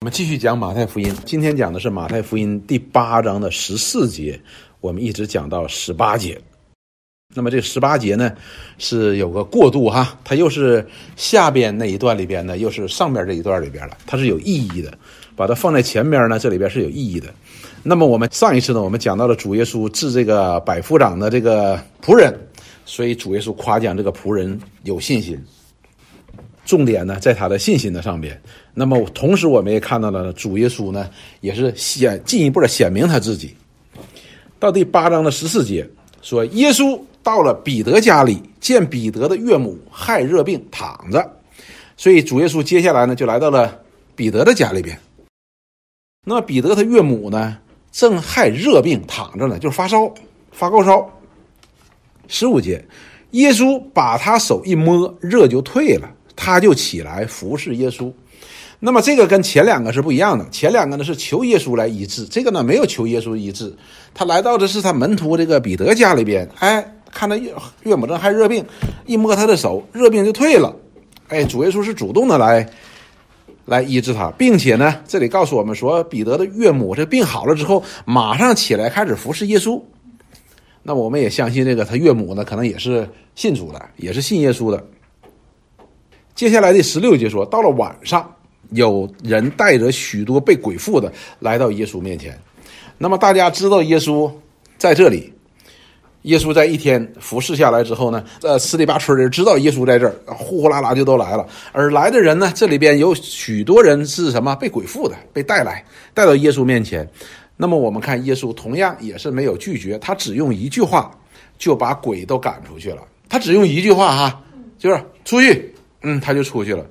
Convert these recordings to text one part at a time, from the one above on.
我们继续讲马太福音，今天讲的是马太福音第八章的十四节，我们一直讲到十八节。那么这十八节呢，是有个过渡哈，它又是下边那一段里边呢，又是上边这一段里边了，它是有意义的。把它放在前边呢，这里边是有意义的。那么我们上一次呢，我们讲到了主耶稣治这个百夫长的这个仆人，所以主耶稣夸奖这个仆人有信心。重点呢，在他的信心的上边。那么同时，我们也看到了主耶稣呢，也是显进一步的显明他自己。到第八章的十四节说，耶稣到了彼得家里，见彼得的岳母害热病躺着，所以主耶稣接下来呢，就来到了彼得的家里边。那么彼得他岳母呢，正害热病躺着呢，就是发烧，发高烧。十五节，耶稣把他手一摸，热就退了。他就起来服侍耶稣，那么这个跟前两个是不一样的。前两个呢是求耶稣来医治，这个呢没有求耶稣医治，他来到的是他门徒这个彼得家里边，哎，看他岳岳母正还热病，一摸他的手，热病就退了。哎，主耶稣是主动的来来医治他，并且呢，这里告诉我们说，彼得的岳母这病好了之后，马上起来开始服侍耶稣。那我们也相信这个他岳母呢，可能也是信主的，也是信耶稣的。接下来的十六节说，到了晚上，有人带着许多被鬼附的来到耶稣面前。那么大家知道耶稣在这里，耶稣在一天服侍下来之后呢，呃，十里八村的人知道耶稣在这儿，呼呼啦啦就都来了。而来的人呢，这里边有许多人是什么被鬼附的，被带来带到耶稣面前。那么我们看耶稣同样也是没有拒绝，他只用一句话就把鬼都赶出去了。他只用一句话哈，就是出去。嗯，他就出去了，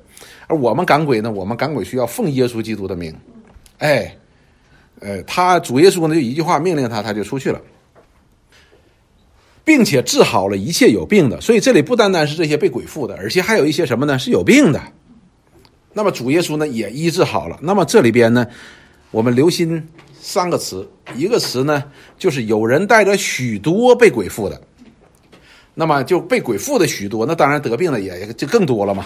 而我们赶鬼呢？我们赶鬼需要奉耶稣基督的名，哎，呃，他主耶稣呢就一句话命令他，他就出去了，并且治好了一切有病的。所以这里不单单是这些被鬼附的，而且还有一些什么呢？是有病的。那么主耶稣呢也医治好了。那么这里边呢，我们留心三个词，一个词呢就是有人带着许多被鬼附的。那么就被鬼附的许多，那当然得病的也就更多了嘛。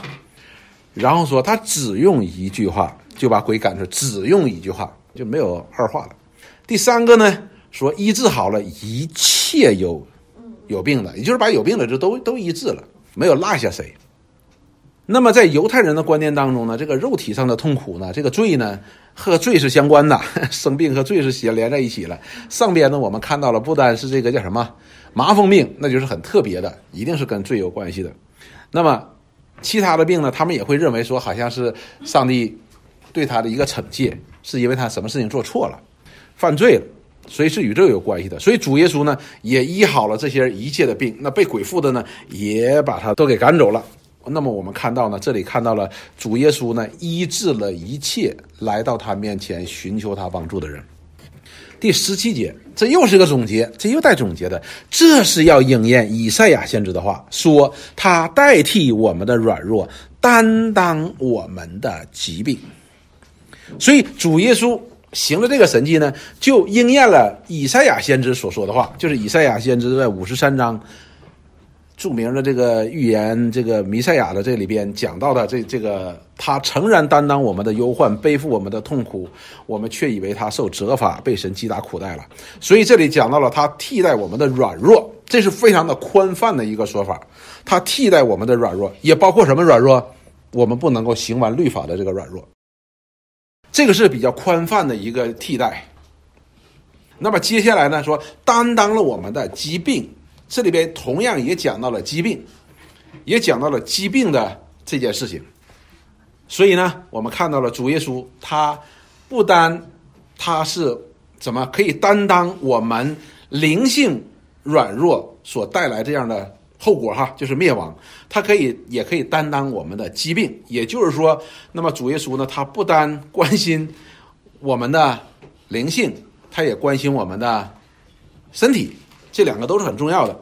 然后说他只用一句话就把鬼赶出，只用一句话就没有二话了。第三个呢，说医治好了一切有有病的，也就是把有病的就都都医治了，没有落下谁。那么在犹太人的观念当中呢，这个肉体上的痛苦呢，这个罪呢和罪是相关的，生病和罪是连连在一起了。上边呢我们看到了，不单是这个叫什么。麻风病那就是很特别的，一定是跟罪有关系的。那么其他的病呢？他们也会认为说，好像是上帝对他的一个惩戒，是因为他什么事情做错了，犯罪了，所以是与这个有关系的。所以主耶稣呢也医好了这些一切的病，那被鬼附的呢也把他都给赶走了。那么我们看到呢，这里看到了主耶稣呢医治了一切来到他面前寻求他帮助的人。第十七节，这又是个总结，这又带总结的，这是要应验以赛亚先知的话，说他代替我们的软弱，担当我们的疾病。所以主耶稣行了这个神迹呢，就应验了以赛亚先知所说的话，就是以赛亚先知在五十三章。著名的这个预言，这个弥赛亚的这里边讲到的这这个，他诚然担当我们的忧患，背负我们的痛苦，我们却以为他受责罚，被神击打苦待了。所以这里讲到了他替代我们的软弱，这是非常的宽泛的一个说法。他替代我们的软弱，也包括什么软弱？我们不能够行完律法的这个软弱，这个是比较宽泛的一个替代。那么接下来呢，说担当了我们的疾病。这里边同样也讲到了疾病，也讲到了疾病的这件事情。所以呢，我们看到了主耶稣，他不单他是怎么可以担当我们灵性软弱所带来这样的后果哈，就是灭亡。他可以也可以担当我们的疾病。也就是说，那么主耶稣呢，他不单关心我们的灵性，他也关心我们的身体。这两个都是很重要的。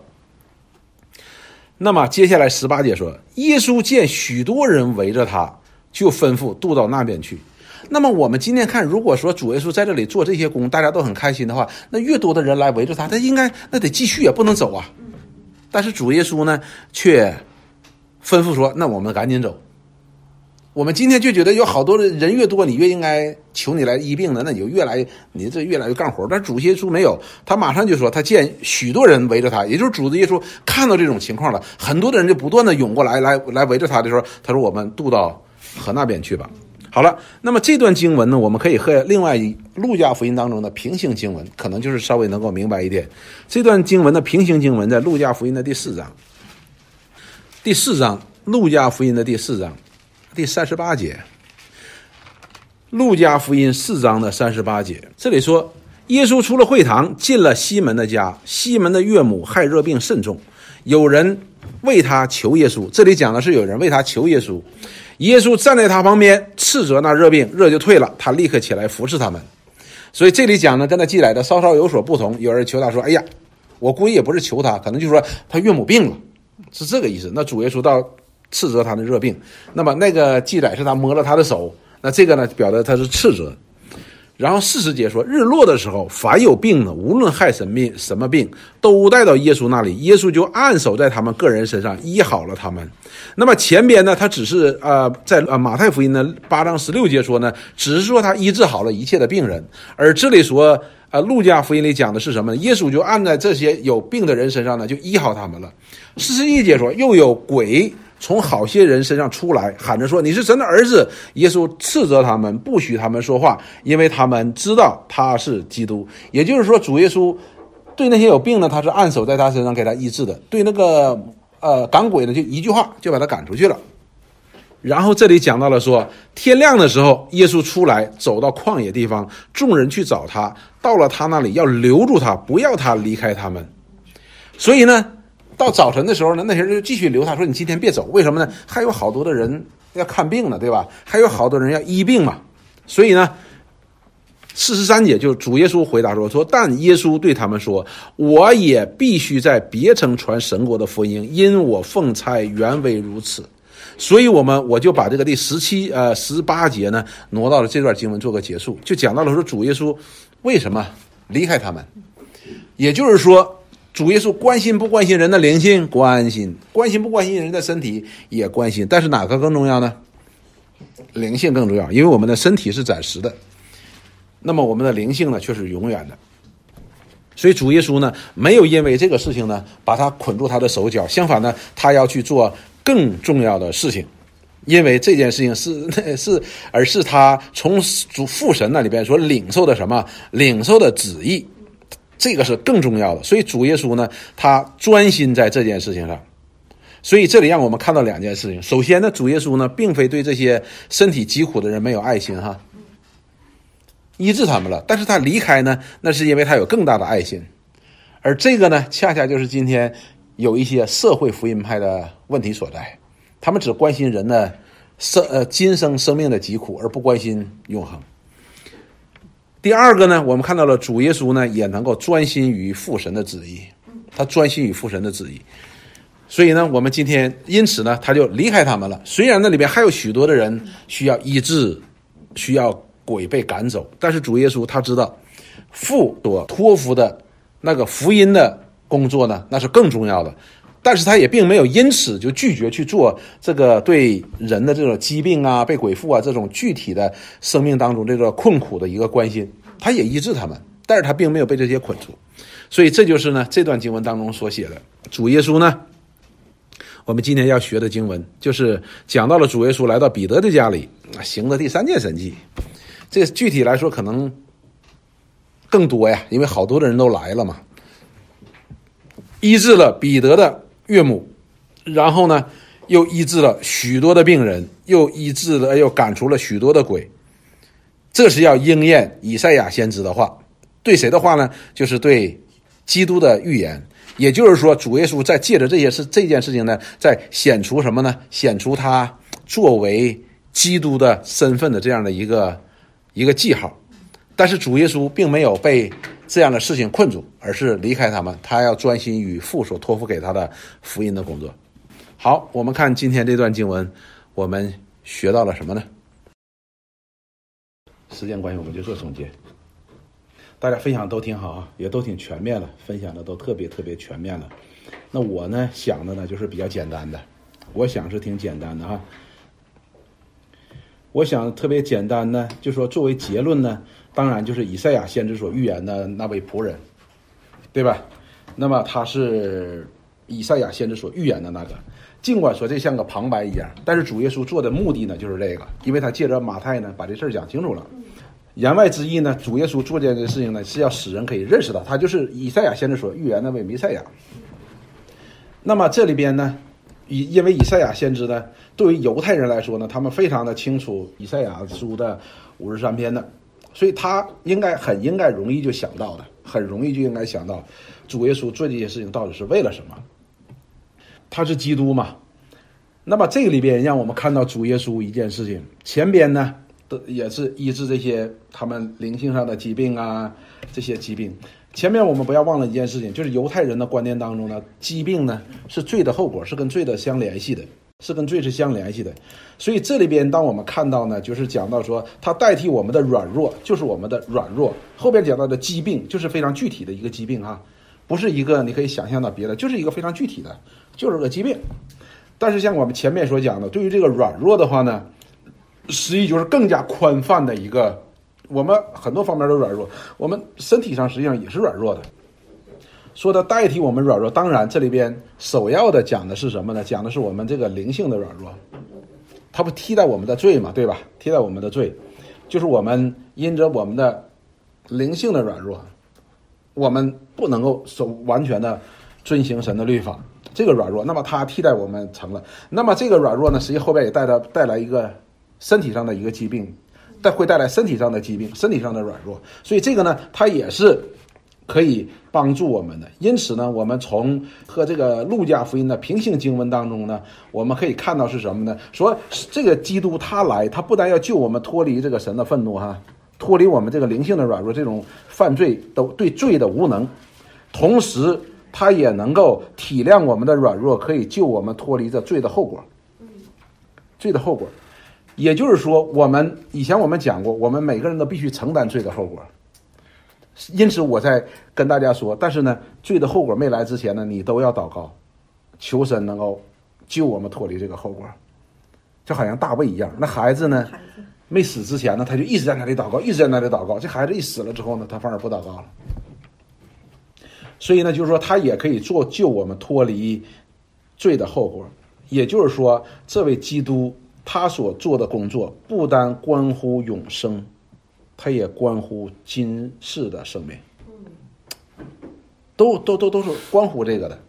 那么接下来十八节说，耶稣见许多人围着他，就吩咐渡到那边去。那么我们今天看，如果说主耶稣在这里做这些工，大家都很开心的话，那越多的人来围着他，他应该那得继续也不能走啊。但是主耶稣呢，却吩咐说：“那我们赶紧走，我们今天就觉得有好多人越多，你越应该求你来医病的，那你就越来你这越来越干活。但主耶稣没有，他马上就说，他见许多人围着他，也就是主耶稣看到这种情况了，很多的人就不断的涌过来，来来围着他的时候，他说：“我们渡到河那边去吧。”好了，那么这段经文呢，我们可以和另外一路加福音当中的平行经文，可能就是稍微能够明白一点。这段经文的平行经文在路加福音的第四章，第四章路加福音的第四章。第三十八节，路加福音四章的三十八节，这里说，耶稣出了会堂，进了西门的家。西门的岳母害热病甚重，有人为他求耶稣。这里讲的是有人为他求耶稣，耶稣站在他旁边斥责那热病，热就退了，他立刻起来服侍他们。所以这里讲呢，跟他记载的稍稍有所不同。有人求他说：“哎呀，我估计也不是求他，可能就是说他岳母病了，是这个意思。”那主耶稣到。斥责他的热病，那么那个记载是他摸了他的手，那这个呢，表达他是斥责。然后四十节说，日落的时候，凡有病的，无论害什么病，什么病，都带到耶稣那里，耶稣就按手在他们个人身上，医好了他们。那么前边呢，他只是呃，在呃马太福音的八章十六节说呢，只是说他医治好了一切的病人，而这里说，呃，路加福音里讲的是什么呢？耶稣就按在这些有病的人身上呢，就医好他们了。四十一节说，又有鬼。从好些人身上出来，喊着说：“你是神的儿子。”耶稣斥责他们，不许他们说话，因为他们知道他是基督。也就是说，主耶稣对那些有病的，他是按手在他身上给他医治的；对那个呃赶鬼的，就一句话就把他赶出去了。然后这里讲到了说，天亮的时候，耶稣出来，走到旷野地方，众人去找他，到了他那里，要留住他，不要他离开他们。所以呢。到早晨的时候呢，那些人就继续留他，说你今天别走，为什么呢？还有好多的人要看病呢，对吧？还有好多人要医病嘛。所以呢，四十三节就是主耶稣回答说：“说但耶稣对他们说，我也必须在别城传神国的福音，因我奉差原为如此。所以，我们我就把这个第十七呃十八节呢挪到了这段经文做个结束，就讲到了说主耶稣为什么离开他们，也就是说。”主耶稣关心不关心人的灵性？关心，关心不关心人的身体？也关心。但是哪个更重要呢？灵性更重要，因为我们的身体是暂时的，那么我们的灵性呢却是永远的。所以主耶稣呢没有因为这个事情呢把他捆住他的手脚，相反呢他要去做更重要的事情，因为这件事情是 是而是他从主父神那里边所领受的什么？领受的旨意。这个是更重要的，所以主耶稣呢，他专心在这件事情上。所以这里让我们看到两件事情。首先呢，主耶稣呢，并非对这些身体疾苦的人没有爱心哈，医治他们了。但是他离开呢，那是因为他有更大的爱心。而这个呢，恰恰就是今天有一些社会福音派的问题所在。他们只关心人的生呃今生生命的疾苦，而不关心永恒。第二个呢，我们看到了主耶稣呢也能够专心于父神的旨意，他专心于父神的旨意，所以呢，我们今天因此呢，他就离开他们了。虽然那里边还有许多的人需要医治，需要鬼被赶走，但是主耶稣他知道父所托付的那个福音的工作呢，那是更重要的。但是他也并没有因此就拒绝去做这个对人的这种疾病啊、被鬼附啊这种具体的生命当中这个困苦的一个关心，他也医治他们，但是他并没有被这些捆住，所以这就是呢这段经文当中所写的主耶稣呢，我们今天要学的经文就是讲到了主耶稣来到彼得的家里行的第三件神迹，这具体来说可能更多呀，因为好多的人都来了嘛，医治了彼得的。岳母，然后呢，又医治了许多的病人，又医治了，又赶出了许多的鬼。这是要应验以赛亚先知的话，对谁的话呢？就是对基督的预言。也就是说，主耶稣在借着这些事、这件事情呢，在显出什么呢？显出他作为基督的身份的这样的一个一个记号。但是主耶稣并没有被。这样的事情困住，而是离开他们，他要专心于父所托付给他的福音的工作。好，我们看今天这段经文，我们学到了什么呢？时间关系，我们就做总结。大家分享都挺好啊，也都挺全面了，分享的都特别特别全面了。那我呢想的呢就是比较简单的，我想是挺简单的哈。我想特别简单呢，就说作为结论呢，当然就是以赛亚先知所预言的那位仆人，对吧？那么他是以赛亚先知所预言的那个，尽管说这像个旁白一样，但是主耶稣做的目的呢，就是这个，因为他借着马太呢，把这事儿讲清楚了。言外之意呢，主耶稣做这件事情呢，是要使人可以认识到他就是以赛亚先知所预言那位弥赛亚。那么这里边呢，以因为以赛亚先知呢，对于犹太人来说呢，他们非常的清楚以赛亚书的五十三篇的，所以他应该很应该容易就想到的，很容易就应该想到，主耶稣做这些事情到底是为了什么？他是基督嘛？那么这个里边让我们看到主耶稣一件事情，前边呢。的也是医治这些他们灵性上的疾病啊，这些疾病。前面我们不要忘了一件事情，就是犹太人的观念当中呢，疾病呢是罪的后果，是跟罪的相联系的，是跟罪是相联系的。所以这里边当我们看到呢，就是讲到说，它代替我们的软弱，就是我们的软弱。后边讲到的疾病，就是非常具体的一个疾病哈，不是一个你可以想象到别的，就是一个非常具体的，就是个疾病。但是像我们前面所讲的，对于这个软弱的话呢？实际就是更加宽泛的一个，我们很多方面都软弱，我们身体上实际上也是软弱的。说的代替我们软弱，当然这里边首要的讲的是什么呢？讲的是我们这个灵性的软弱，它不替代我们的罪嘛，对吧？替代我们的罪，就是我们因着我们的灵性的软弱，我们不能够守完全的遵行神的律法，这个软弱，那么它替代我们成了。那么这个软弱呢，实际后边也带来带来一个。身体上的一个疾病，但会带来身体上的疾病，身体上的软弱，所以这个呢，它也是可以帮助我们的。因此呢，我们从和这个路加福音的平行经文当中呢，我们可以看到是什么呢？说这个基督他来，他不但要救我们脱离这个神的愤怒哈，脱离我们这个灵性的软弱，这种犯罪都对罪的无能，同时他也能够体谅我们的软弱，可以救我们脱离这罪的后果。罪的后果。也就是说，我们以前我们讲过，我们每个人都必须承担罪的后果。因此，我在跟大家说，但是呢，罪的后果没来之前呢，你都要祷告，求神能够救我们脱离这个后果。就好像大卫一样，那孩子呢，没死之前呢，他就一直在那里祷告，一直在那里祷告。这孩子一死了之后呢，他反而不祷告了。所以呢，就是说，他也可以做救我们脱离罪的后果。也就是说，这位基督。他所做的工作不单关乎永生，他也关乎今世的生命，都都都都是关乎这个的。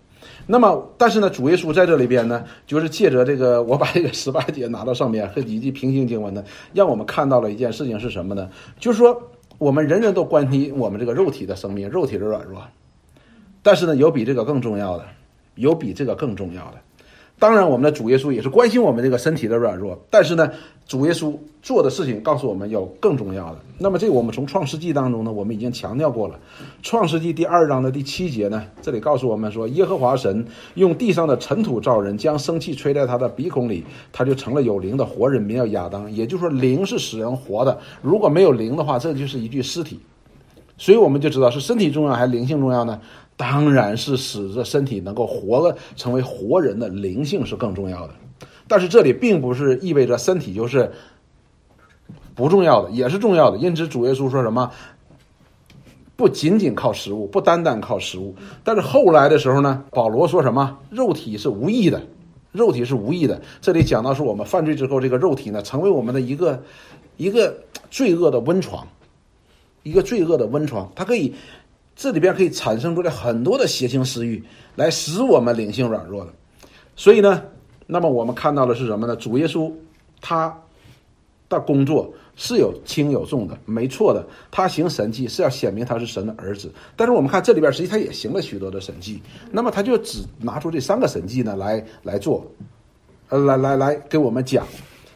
那么，但是呢，主耶稣在这里边呢，就是借着这个，我把这个十八节拿到上面和几句平行经文呢，让我们看到了一件事情是什么呢？就是说，我们人人都关心我们这个肉体的生命，肉体的软弱，但是呢，有比这个更重要的，有比这个更重要的。当然，我们的主耶稣也是关心我们这个身体的软弱，但是呢，主耶稣做的事情告诉我们有更重要的。那么，这个我们从创世纪当中呢，我们已经强调过了。创世纪第二章的第七节呢，这里告诉我们说，耶和华神用地上的尘土造人，将生气吹在他的鼻孔里，他就成了有灵的活人，名叫亚当。也就是说，灵是使人活的。如果没有灵的话，这就是一具尸体。所以我们就知道是身体重要还是灵性重要呢？当然是使这身体能够活了，成为活人的灵性是更重要的。但是这里并不是意味着身体就是不重要的，也是重要的。因此主耶稣说什么？不仅仅靠食物，不单单靠食物。但是后来的时候呢，保罗说什么？肉体是无益的，肉体是无益的。这里讲到是我们犯罪之后，这个肉体呢，成为我们的一个一个罪恶的温床，一个罪恶的温床，它可以。这里边可以产生出来很多的邪情私欲，来使我们灵性软弱的。所以呢，那么我们看到的是什么呢？主耶稣他的工作是有轻有重的，没错的。他行神迹是要显明他是神的儿子。但是我们看这里边，实际他也行了许多的神迹。那么他就只拿出这三个神迹呢来来做，呃，来来来给我们讲。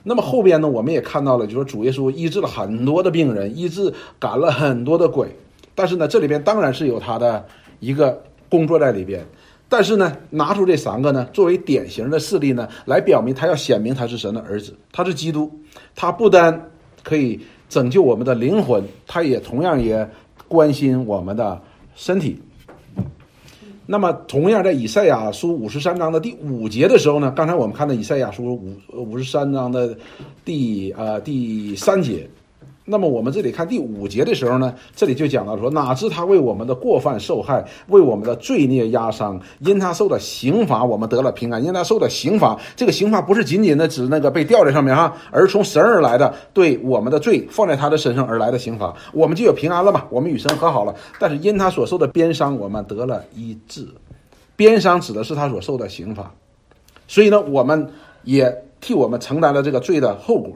那么后边呢，我们也看到了，就说主耶稣医治了很多的病人，医治赶了很多的鬼。但是呢，这里边当然是有他的一个工作在里边，但是呢，拿出这三个呢作为典型的事例呢，来表明他要显明他是神的儿子，他是基督，他不单可以拯救我们的灵魂，他也同样也关心我们的身体。那么，同样在以赛亚书五十三章的第五节的时候呢，刚才我们看到以赛亚书五五十三章的第呃第三节。那么我们这里看第五节的时候呢，这里就讲到说，哪知他为我们的过犯受害，为我们的罪孽压伤，因他受的刑罚，我们得了平安。因他受的刑罚，这个刑罚不是仅仅的指那个被吊在上面哈，而从神而来的，对我们的罪放在他的身上而来的刑罚，我们就有平安了嘛，我们与神和好了。但是因他所受的鞭伤，我们得了医治。鞭伤指的是他所受的刑罚，所以呢，我们也替我们承担了这个罪的后果。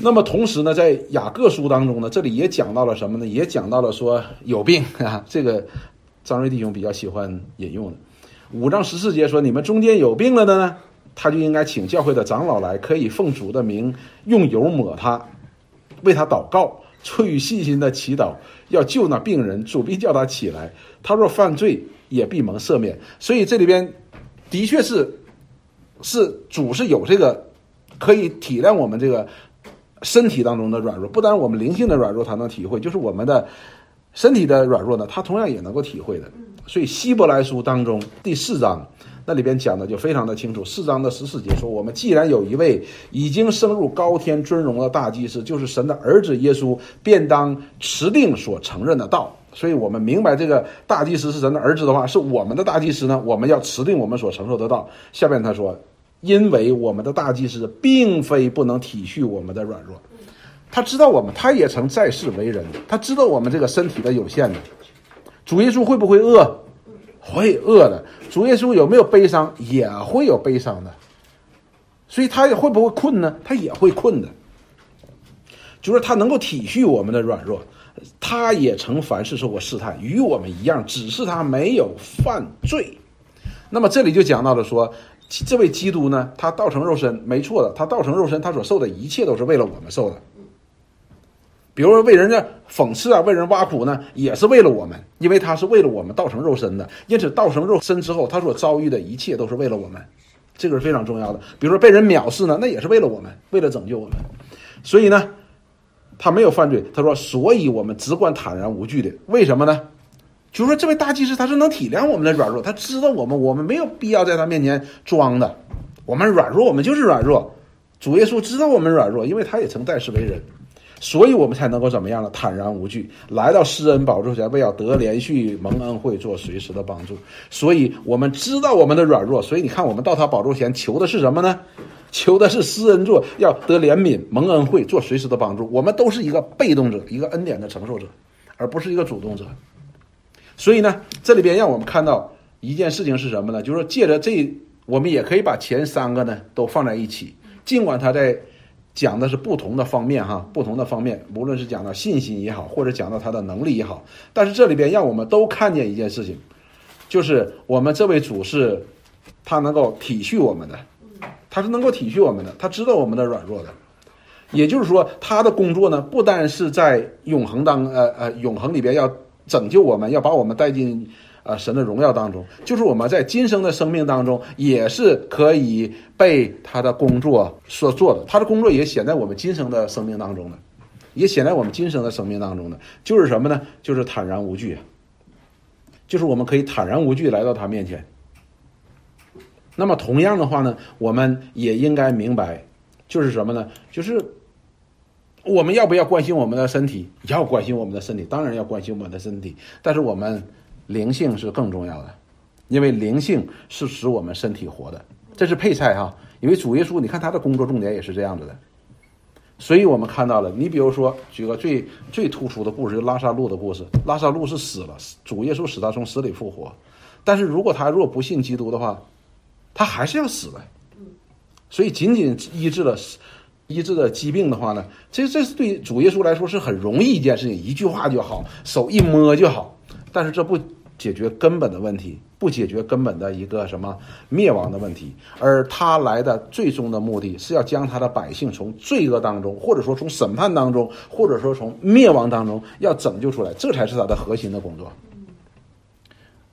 那么同时呢，在雅各书当中呢，这里也讲到了什么呢？也讲到了说有病啊，这个张瑞弟兄比较喜欢引用的五章十四节说：“你们中间有病了的呢，他就应该请教会的长老来，可以奉主的名用油抹他，为他祷告，出于信心的祈祷，要救那病人，主必叫他起来。他若犯罪，也必蒙赦免。所以这里边的确是是主是有这个可以体谅我们这个。”身体当中的软弱，不单我们灵性的软弱他能体会，就是我们的身体的软弱呢，他同样也能够体会的。所以希伯来书当中第四章那里边讲的就非常的清楚，四章的十四节说：“我们既然有一位已经升入高天尊荣的大祭司，就是神的儿子耶稣，便当持定所承认的道。”所以，我们明白这个大祭司是神的儿子的话，是我们的大祭司呢，我们要持定我们所承受的道。下面他说。因为我们的大祭司并非不能体恤我们的软弱，他知道我们，他也曾在世为人，他知道我们这个身体的有限的。主耶稣会不会饿？会饿的。主耶稣有没有悲伤？也会有悲伤的。所以他也会不会困呢？他也会困的。就是他能够体恤我们的软弱，他也曾凡事受过试探，与我们一样，只是他没有犯罪。那么这里就讲到了说。这位基督呢，他道成肉身，没错的。他道成肉身，他所受的一切都是为了我们受的。比如说为人家讽刺啊，为人挖苦呢，也是为了我们，因为他是为了我们道成肉身的。因此，道成肉身之后，他所遭遇的一切都是为了我们，这个是非常重要的。比如说被人藐视呢，那也是为了我们，为了拯救我们。所以呢，他没有犯罪。他说，所以我们只管坦然无惧的。为什么呢？就是说，这位大祭司他是能体谅我们的软弱，他知道我们，我们没有必要在他面前装的。我们软弱，我们就是软弱。主耶稣知道我们软弱，因为他也曾代世为人，所以我们才能够怎么样呢？坦然无惧，来到施恩宝座前，为要得连续蒙恩惠，做随时的帮助。所以我们知道我们的软弱，所以你看，我们到他宝座前求的是什么呢？求的是施恩座，要得怜悯、蒙恩惠，做随时的帮助。我们都是一个被动者，一个恩典的承受者，而不是一个主动者。所以呢，这里边让我们看到一件事情是什么呢？就是，借着这，我们也可以把前三个呢都放在一起。尽管他在讲的是不同的方面，哈，不同的方面，无论是讲到信心也好，或者讲到他的能力也好，但是这里边让我们都看见一件事情，就是我们这位主是，他能够体恤我们的，他是能够体恤我们的，他知道我们的软弱的。也就是说，他的工作呢，不单是在永恒当，呃呃，永恒里边要。拯救我们，要把我们带进啊神的荣耀当中，就是我们在今生的生命当中，也是可以被他的工作所做的。他的工作也显在我们今生的生命当中的，也显在我们今生的生命当中的，就是什么呢？就是坦然无惧，就是我们可以坦然无惧来到他面前。那么同样的话呢，我们也应该明白，就是什么呢？就是。我们要不要关心我们的身体？要关心我们的身体，当然要关心我们的身体。但是我们灵性是更重要的，因为灵性是使我们身体活的，这是配菜哈。因为主耶稣，你看他的工作重点也是这样子的。所以我们看到了，你比如说举个最最突出的故事，就拉萨路的故事。拉萨路是死了，主耶稣使他从死里复活。但是如果他若不信基督的话，他还是要死的。所以仅仅医治了。医治的疾病的话呢，这这是对主耶稣来说是很容易一件事情，一句话就好，手一摸就好。但是这不解决根本的问题，不解决根本的一个什么灭亡的问题。而他来的最终的目的是要将他的百姓从罪恶当中，或者说从审判当中，或者说从灭亡当中要拯救出来，这才是他的核心的工作。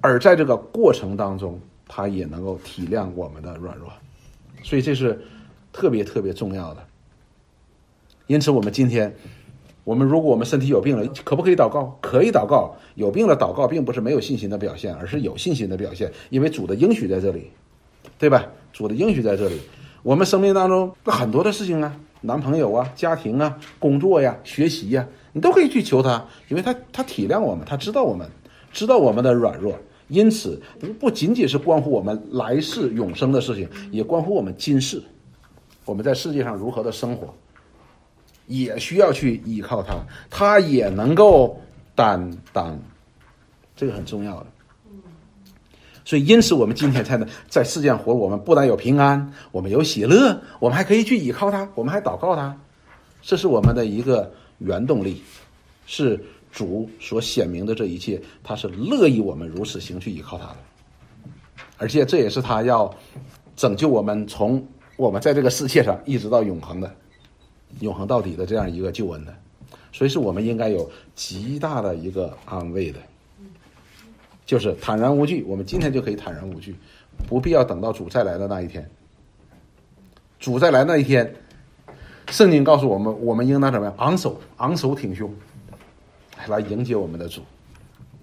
而在这个过程当中，他也能够体谅我们的软弱，所以这是特别特别重要的。因此，我们今天我们如果我们身体有病了，可不可以祷告？可以祷告。有病了祷告，并不是没有信心的表现，而是有信心的表现，因为主的应许在这里，对吧？主的应许在这里。我们生命当中很多的事情啊，男朋友啊、家庭啊、工作呀、学习呀，你都可以去求他，因为他他体谅我们，他知道我们，知道我们的软弱，因此不不仅仅是关乎我们来世永生的事情，也关乎我们今世，我们在世界上如何的生活。也需要去依靠他，他也能够担当，这个很重要的。所以，因此我们今天才能在世界上活。我们不但有平安，我们有喜乐，我们还可以去依靠他，我们还祷告他，这是我们的一个原动力，是主所显明的这一切，他是乐意我们如此行去依靠他的，而且这也是他要拯救我们从我们在这个世界上一直到永恒的。永恒到底的这样一个救恩的，所以是我们应该有极大的一个安慰的，就是坦然无惧。我们今天就可以坦然无惧，不必要等到主再来的那一天。主再来那一天，圣经告诉我们，我们应当怎么样？昂首昂首挺胸，来迎接我们的主。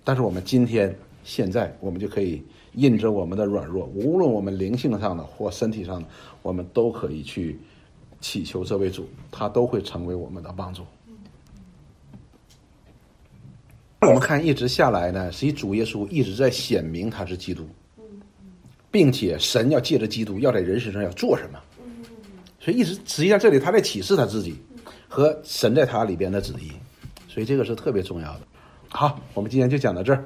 但是我们今天现在，我们就可以印证我们的软弱，无论我们灵性上的或身体上的，我们都可以去。祈求这位主，他都会成为我们的帮助。我们看一直下来呢，实际主耶稣一直在显明他是基督，并且神要借着基督要在人身上要做什么，所以一直实际上这里他在启示他自己和神在他里边的旨意，所以这个是特别重要的。好，我们今天就讲到这儿。